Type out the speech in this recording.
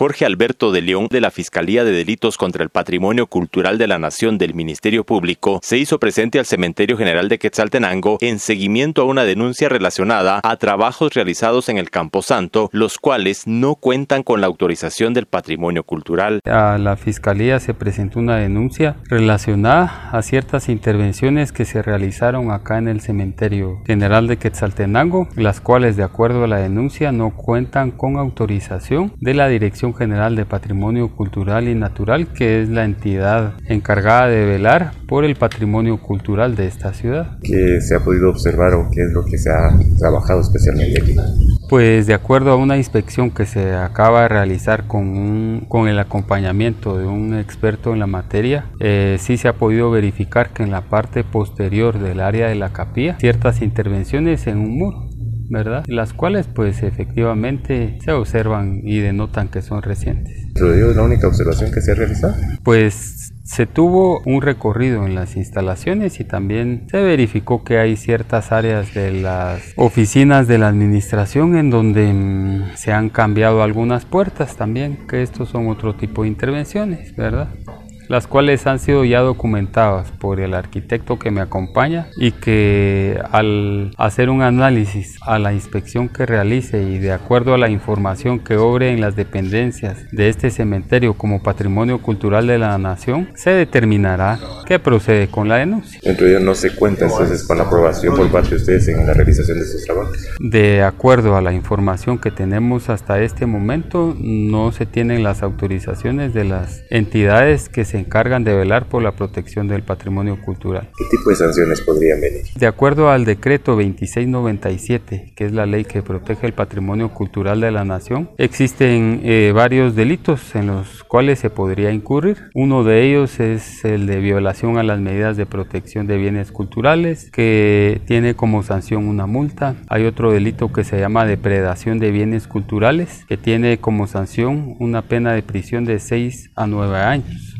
Jorge Alberto de León de la Fiscalía de Delitos contra el Patrimonio Cultural de la Nación del Ministerio Público se hizo presente al Cementerio General de Quetzaltenango en seguimiento a una denuncia relacionada a trabajos realizados en el Camposanto, los cuales no cuentan con la autorización del patrimonio cultural. A la Fiscalía se presentó una denuncia relacionada a ciertas intervenciones que se realizaron acá en el Cementerio General de Quetzaltenango, las cuales de acuerdo a la denuncia no cuentan con autorización de la Dirección General de Patrimonio Cultural y Natural, que es la entidad encargada de velar por el patrimonio cultural de esta ciudad. ¿Qué se ha podido observar o qué es lo que se ha trabajado especialmente aquí? Pues de acuerdo a una inspección que se acaba de realizar con, con el acompañamiento de un experto en la materia, eh, sí se ha podido verificar que en la parte posterior del área de la capilla ciertas intervenciones en un muro ¿verdad? Las cuales pues efectivamente se observan y denotan que son recientes. ¿Pero es la única observación que se ha realizado? Pues se tuvo un recorrido en las instalaciones y también se verificó que hay ciertas áreas de las oficinas de la administración en donde mm, se han cambiado algunas puertas también, que estos son otro tipo de intervenciones, ¿verdad? Las cuales han sido ya documentadas por el arquitecto que me acompaña y que al hacer un análisis a la inspección que realice y de acuerdo a la información que obre en las dependencias de este cementerio como patrimonio cultural de la nación, se determinará qué procede con la denuncia. Ello no se cuenta entonces con la aprobación por parte de ustedes en la realización de sus trabajos. De acuerdo a la información que tenemos hasta este momento, no se tienen las autorizaciones de las entidades que se encargan de velar por la protección del patrimonio cultural. ¿Qué tipo de sanciones podrían venir? De acuerdo al decreto 2697, que es la ley que protege el patrimonio cultural de la nación, existen eh, varios delitos en los cuales se podría incurrir. Uno de ellos es el de violación a las medidas de protección de bienes culturales, que tiene como sanción una multa. Hay otro delito que se llama depredación de bienes culturales, que tiene como sanción una pena de prisión de 6 a 9 años.